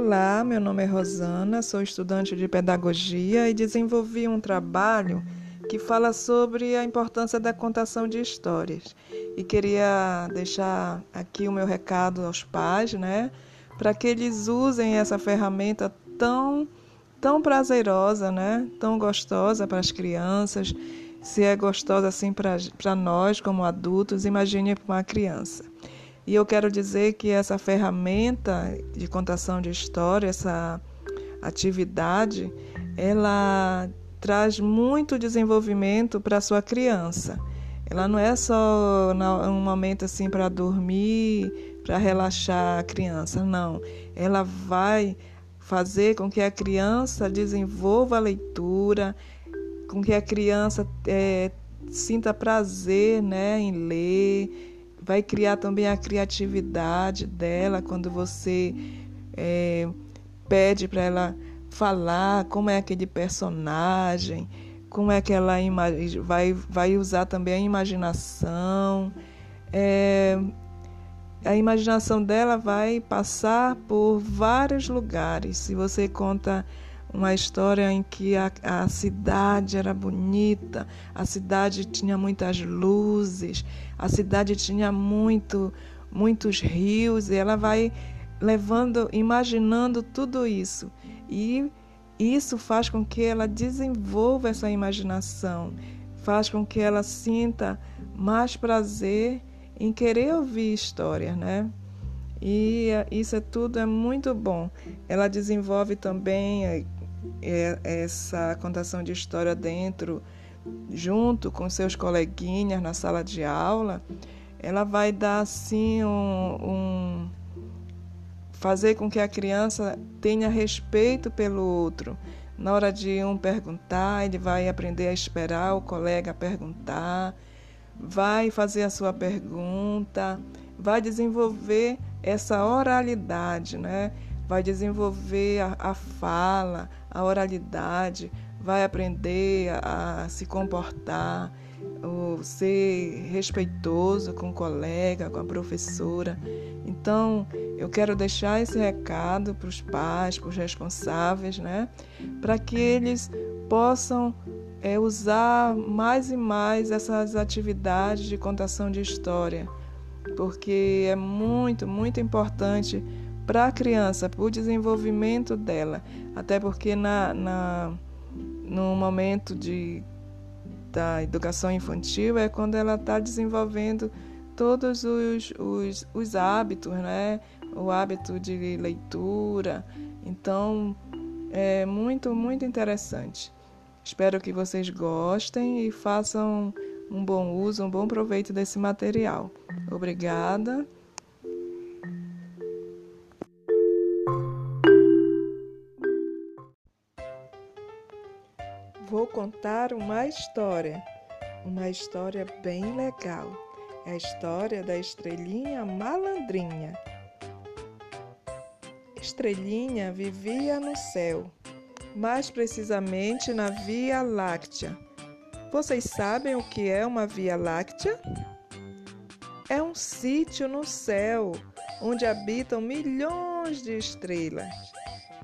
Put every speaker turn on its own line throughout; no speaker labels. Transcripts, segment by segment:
Olá, meu nome é Rosana, sou estudante de pedagogia e desenvolvi um trabalho que fala sobre a importância da contação de histórias. E queria deixar aqui o meu recado aos pais, né, para que eles usem essa ferramenta tão tão prazerosa, né, tão gostosa para as crianças. Se é gostosa assim para nós como adultos, imagine para uma criança. E eu quero dizer que essa ferramenta de contação de história, essa atividade, ela traz muito desenvolvimento para a sua criança. Ela não é só um momento assim para dormir, para relaxar a criança, não. Ela vai fazer com que a criança desenvolva a leitura, com que a criança é, sinta prazer né, em ler, vai criar também a criatividade dela quando você é, pede para ela falar como é aquele personagem, como é que ela vai, vai usar também a imaginação. É, a imaginação dela vai passar por vários lugares. Se você conta uma história em que a, a cidade era bonita, a cidade tinha muitas luzes, a cidade tinha muito, muitos rios, e ela vai levando, imaginando tudo isso. E isso faz com que ela desenvolva essa imaginação, faz com que ela sinta mais prazer em querer ouvir histórias, né? E isso é tudo é muito bom. Ela desenvolve também é, essa contação de história dentro, junto com seus coleguinhas na sala de aula, ela vai dar assim um, um fazer com que a criança tenha respeito pelo outro. Na hora de um perguntar, ele vai aprender a esperar o colega perguntar, vai fazer a sua pergunta, vai desenvolver essa oralidade, né? Vai desenvolver a, a fala, a oralidade, vai aprender a, a se comportar, o, ser respeitoso com o colega, com a professora. Então, eu quero deixar esse recado para os pais, para os responsáveis, né? Para que eles possam é, usar mais e mais essas atividades de contação de história, porque é muito, muito importante para a criança, para o desenvolvimento dela. Até porque na, na, no momento de, da educação infantil é quando ela está desenvolvendo todos os, os, os hábitos, né? o hábito de leitura. Então, é muito, muito interessante. Espero que vocês gostem e façam um bom uso, um bom proveito desse material. Obrigada. Vou contar uma história, uma história bem legal. É a história da estrelinha malandrinha. Estrelinha vivia no céu, mais precisamente na Via Láctea. Vocês sabem o que é uma Via Láctea? É um sítio no céu onde habitam milhões de estrelas.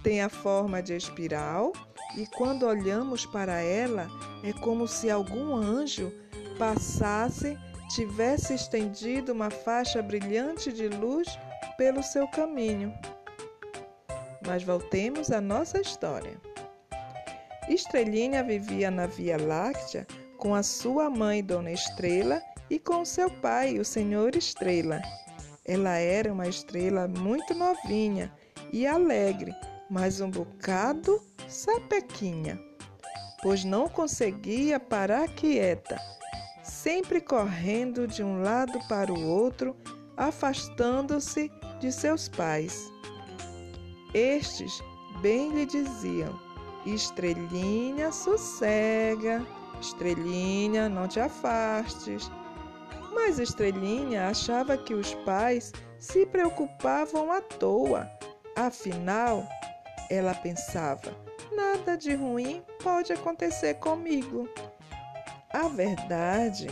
Tem a forma de espiral e quando olhamos para ela, é como se algum anjo passasse, tivesse estendido uma faixa brilhante de luz pelo seu caminho. Mas voltemos à nossa história. Estrelinha vivia na Via Láctea com a sua mãe, Dona Estrela, e com seu pai, o Senhor Estrela. Ela era uma estrela muito novinha e alegre, mas um bocado sapequinha, pois não conseguia parar quieta, sempre correndo de um lado para o outro, afastando-se de seus pais. Estes bem lhe diziam: Estrelinha, sossega, Estrelinha, não te afastes. Mas Estrelinha achava que os pais se preocupavam à toa. Afinal, ela pensava, nada de ruim pode acontecer comigo. A verdade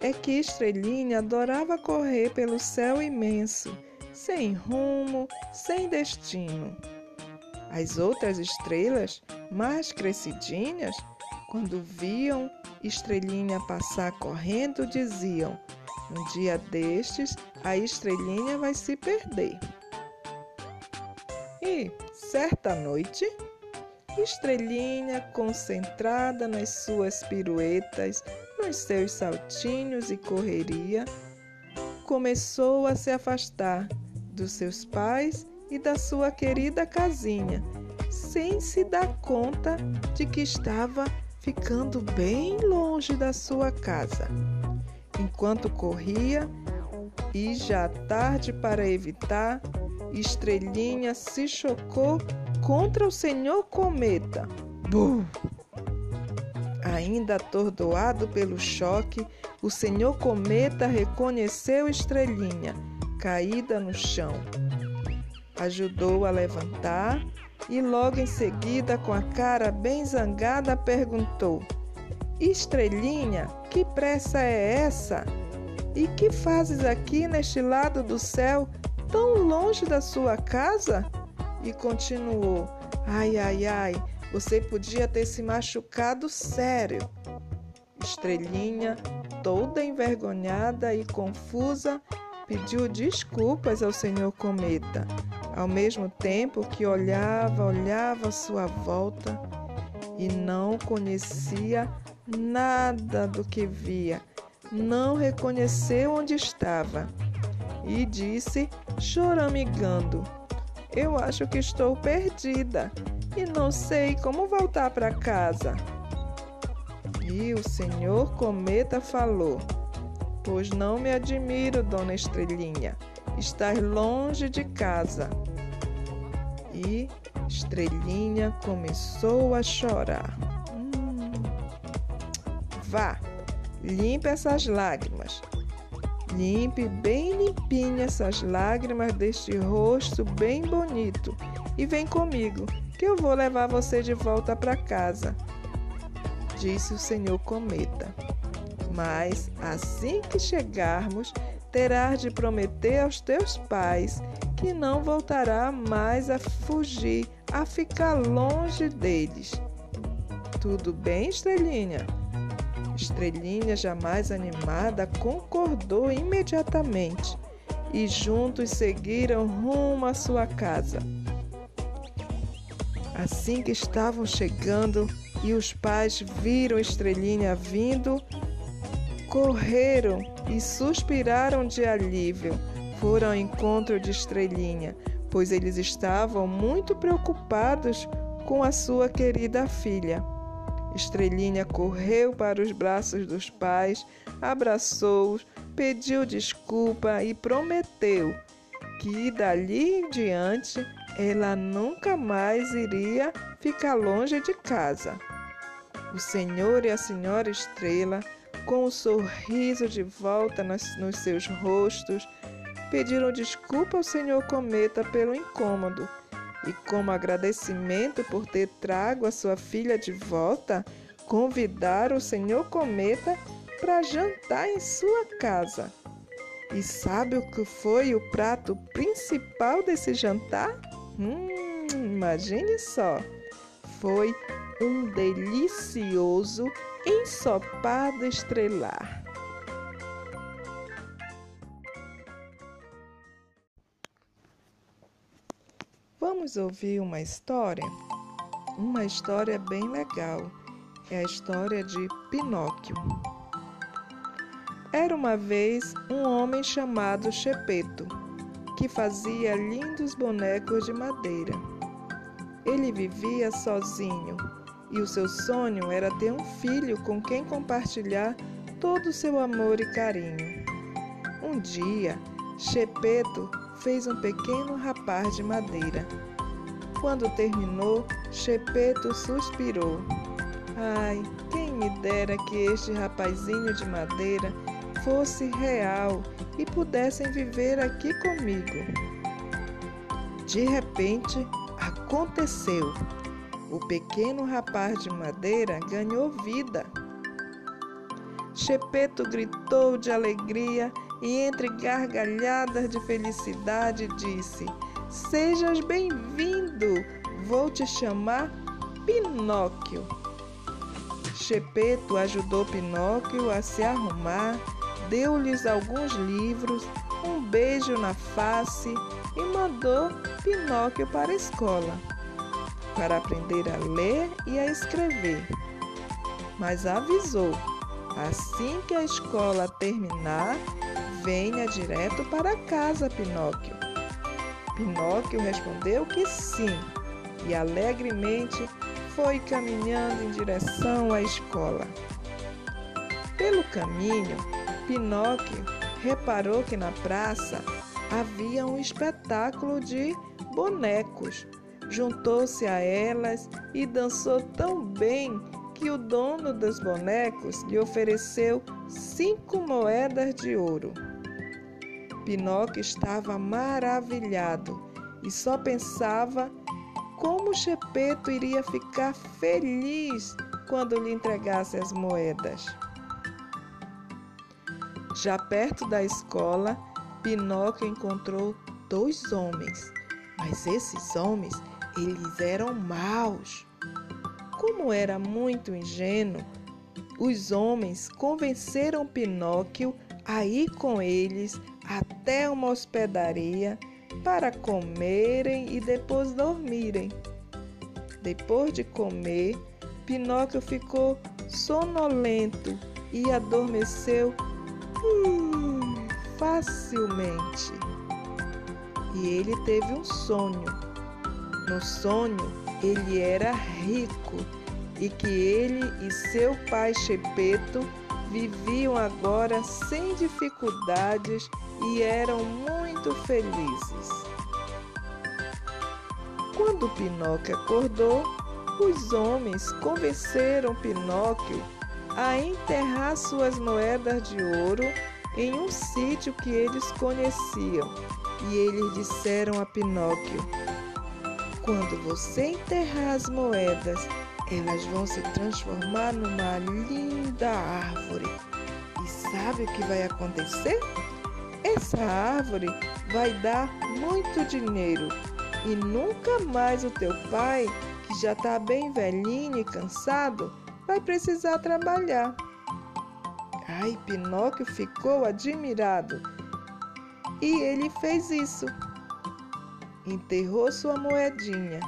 é que Estrelinha adorava correr pelo céu imenso, sem rumo, sem destino. As outras estrelas, mais crescidinhas, quando viam Estrelinha passar correndo, diziam: Um dia destes, a estrelinha vai se perder. Certa noite, Estrelinha, concentrada nas suas piruetas, nos seus saltinhos e correria, começou a se afastar dos seus pais e da sua querida casinha, sem se dar conta de que estava ficando bem longe da sua casa. Enquanto corria, e já tarde para evitar, Estrelinha se chocou contra o senhor Cometa. Bum! Ainda atordoado pelo choque, o senhor Cometa reconheceu Estrelinha, caída no chão. Ajudou a levantar e logo em seguida, com a cara bem zangada, perguntou: Estrelinha, que pressa é essa? E que fazes aqui neste lado do céu, tão longe da sua casa? E continuou: Ai, ai, ai, você podia ter se machucado sério. Estrelinha, toda envergonhada e confusa, pediu desculpas ao senhor Cometa, ao mesmo tempo que olhava, olhava à sua volta e não conhecia nada do que via, não reconheceu onde estava e disse, choramingando: Eu acho que estou perdida e não sei como voltar para casa. E o senhor Cometa falou: Pois não me admiro, dona Estrelinha, estar longe de casa. E Estrelinha começou a chorar. Hum. Vá, limpe essas lágrimas. Limpe bem limpinha essas lágrimas deste rosto bem bonito e vem comigo, que eu vou levar você de volta para casa, disse o senhor Cometa. Mas assim que chegarmos, terás de prometer aos teus pais que não voltará mais a fugir, a ficar longe deles. Tudo bem, Estrelinha? Estrelinha, jamais animada, concordou imediatamente e juntos seguiram rumo à sua casa. Assim que estavam chegando e os pais viram Estrelinha vindo, correram e suspiraram de alívio. Foram ao encontro de Estrelinha, pois eles estavam muito preocupados com a sua querida filha. Estrelinha correu para os braços dos pais, abraçou-os, pediu desculpa e prometeu que dali em diante ela nunca mais iria ficar longe de casa. O senhor e a senhora Estrela, com o um sorriso de volta nos, nos seus rostos, pediram desculpa ao senhor Cometa pelo incômodo e, como agradecimento por ter trago a sua filha de volta, convidaram o senhor Cometa para jantar em sua casa. E sabe o que foi o prato principal desse jantar? Hum, imagine só! Foi um delicioso ensopado estrelar. Vamos ouvir uma história? Uma história bem legal. É a história de Pinóquio. Era uma vez um homem chamado Chepeto, que fazia lindos bonecos de madeira. Ele vivia sozinho e o seu sonho era ter um filho com quem compartilhar todo o seu amor e carinho. Um dia, Chepeto fez um pequeno rapaz de madeira. Quando terminou, Chepeto suspirou. Ai, quem me dera que este rapazinho de madeira fosse real e pudessem viver aqui comigo. De repente, aconteceu. O pequeno rapaz de madeira ganhou vida. Chepeto gritou de alegria e, entre gargalhadas de felicidade, disse: Sejas bem-vindo! Vou te chamar Pinóquio. Chepeto ajudou Pinóquio a se arrumar, deu-lhes alguns livros, um beijo na face e mandou Pinóquio para a escola para aprender a ler e a escrever. Mas avisou: assim que a escola terminar, venha direto para casa, Pinóquio. Pinóquio respondeu que sim e alegremente foi caminhando em direção à escola. Pelo caminho, Pinóquio reparou que na praça havia um espetáculo de bonecos. Juntou-se a elas e dançou tão bem que o dono dos bonecos lhe ofereceu cinco moedas de ouro. Pinóquio estava maravilhado e só pensava como Chepeto iria ficar feliz quando lhe entregasse as moedas. Já perto da escola, Pinóquio encontrou dois homens, mas esses homens, eles eram maus. Como era muito ingênuo, os homens convenceram Pinóquio a ir com eles até uma hospedaria para comerem e depois dormirem. Depois de comer, Pinóquio ficou sonolento e adormeceu hum, facilmente. E ele teve um sonho. No sonho, ele era rico e que ele e seu pai Chepeto viviam agora sem dificuldades e eram muito felizes. Quando Pinóquio acordou, os homens convenceram Pinóquio a enterrar suas moedas de ouro em um sítio que eles conheciam. E eles disseram a Pinóquio: Quando você enterrar as moedas, elas vão se transformar numa linda árvore. E sabe o que vai acontecer? Essa árvore vai dar muito dinheiro e nunca mais o teu pai, que já está bem velhinho e cansado, vai precisar trabalhar. Ai, Pinóquio ficou admirado e ele fez isso. Enterrou sua moedinha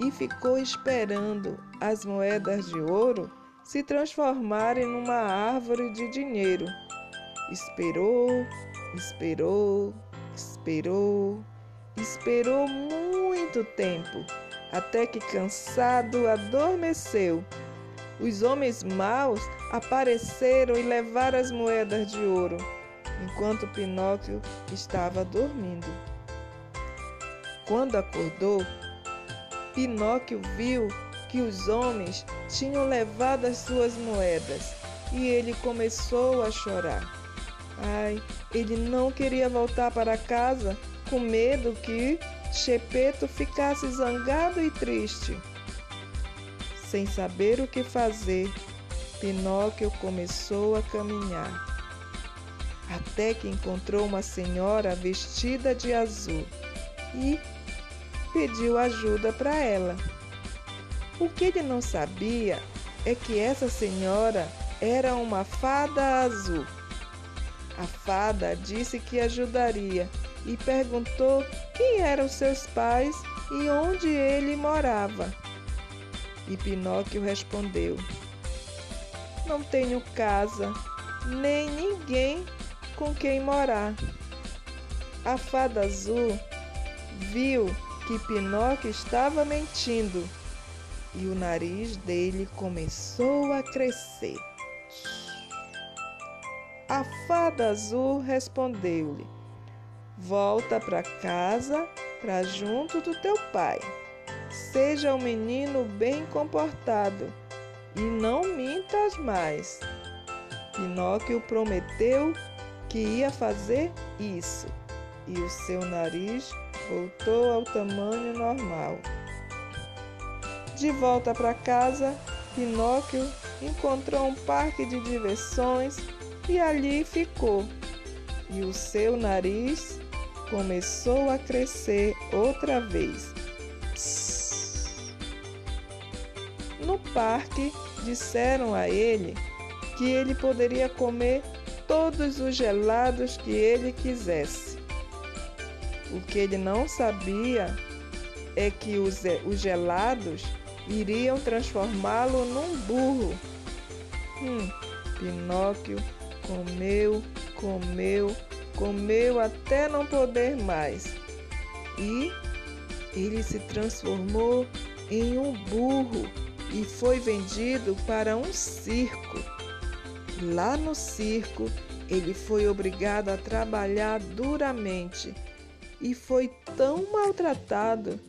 e ficou esperando as moedas de ouro se transformarem numa árvore de dinheiro. Esperou, esperou, esperou, esperou muito tempo, até que cansado adormeceu. Os homens maus apareceram e levaram as moedas de ouro, enquanto Pinóquio estava dormindo. Quando acordou, Pinóquio viu que os homens tinham levado as suas moedas e ele começou a chorar. Ai, ele não queria voltar para casa com medo que Chepeto ficasse zangado e triste. Sem saber o que fazer, Pinóquio começou a caminhar, até que encontrou uma senhora vestida de azul e pediu ajuda para ela. O que ele não sabia é que essa senhora era uma fada azul. A fada disse que ajudaria e perguntou quem eram seus pais e onde ele morava. E Pinóquio respondeu: Não tenho casa, nem ninguém com quem morar. A fada azul viu que Pinóquio estava mentindo e o nariz dele começou a crescer. A fada azul respondeu-lhe: Volta para casa, para junto do teu pai. Seja um menino bem comportado e não mintas mais. Pinóquio prometeu que ia fazer isso e o seu nariz voltou ao tamanho normal. De volta para casa, Pinóquio encontrou um parque de diversões e ali ficou. E o seu nariz começou a crescer outra vez. No parque, disseram a ele que ele poderia comer todos os gelados que ele quisesse. O que ele não sabia é que os, os gelados iriam transformá-lo num burro. Hum, Pinóquio comeu, comeu, comeu até não poder mais. E ele se transformou em um burro e foi vendido para um circo. Lá no circo, ele foi obrigado a trabalhar duramente e foi tão maltratado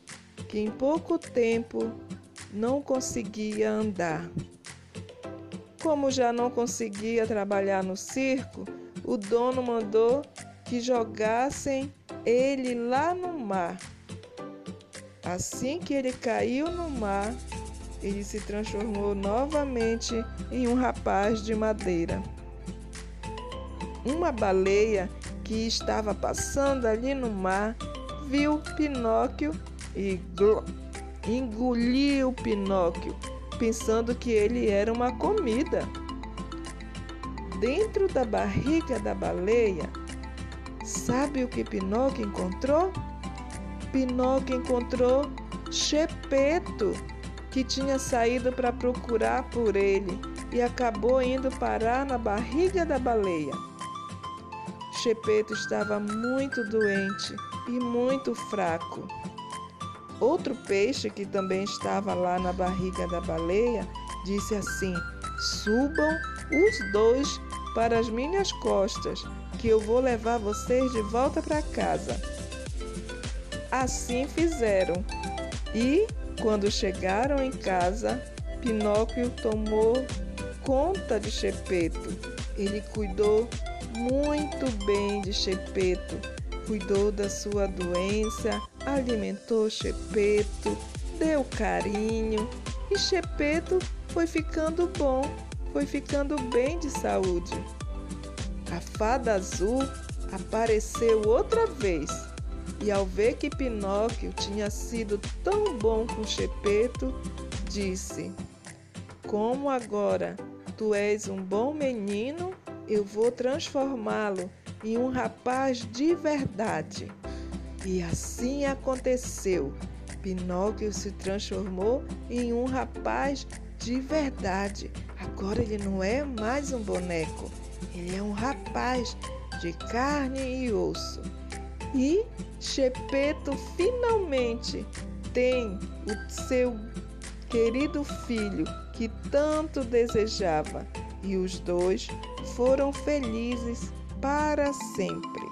que em pouco tempo não conseguia andar. Como já não conseguia trabalhar no circo, o dono mandou que jogassem ele lá no mar. Assim que ele caiu no mar, ele se transformou novamente em um rapaz de madeira. Uma baleia que estava passando ali no mar viu Pinóquio e engoliu Pinóquio, pensando que ele era uma comida. Dentro da barriga da baleia, sabe o que Pinóquio encontrou? Pinóquio encontrou Chepeto, que tinha saído para procurar por ele e acabou indo parar na barriga da baleia. Chepeto estava muito doente e muito fraco. Outro peixe que também estava lá na barriga da baleia disse assim: Subam os dois para as minhas costas, que eu vou levar vocês de volta para casa. Assim fizeram. E, quando chegaram em casa, Pinóquio tomou conta de Chepeto. Ele cuidou muito bem de Chepeto, cuidou da sua doença, alimentou Chepeto, deu carinho. E Chepeto foi ficando bom, foi ficando bem de saúde. A fada azul apareceu outra vez. E, ao ver que Pinóquio tinha sido tão bom com Chepeto, disse: Como agora? Tu és um bom menino, eu vou transformá-lo em um rapaz de verdade. E assim aconteceu. Pinóquio se transformou em um rapaz de verdade. Agora ele não é mais um boneco, ele é um rapaz de carne e osso. E Chepeto finalmente tem o seu querido filho que tanto desejava, e os dois foram felizes para sempre.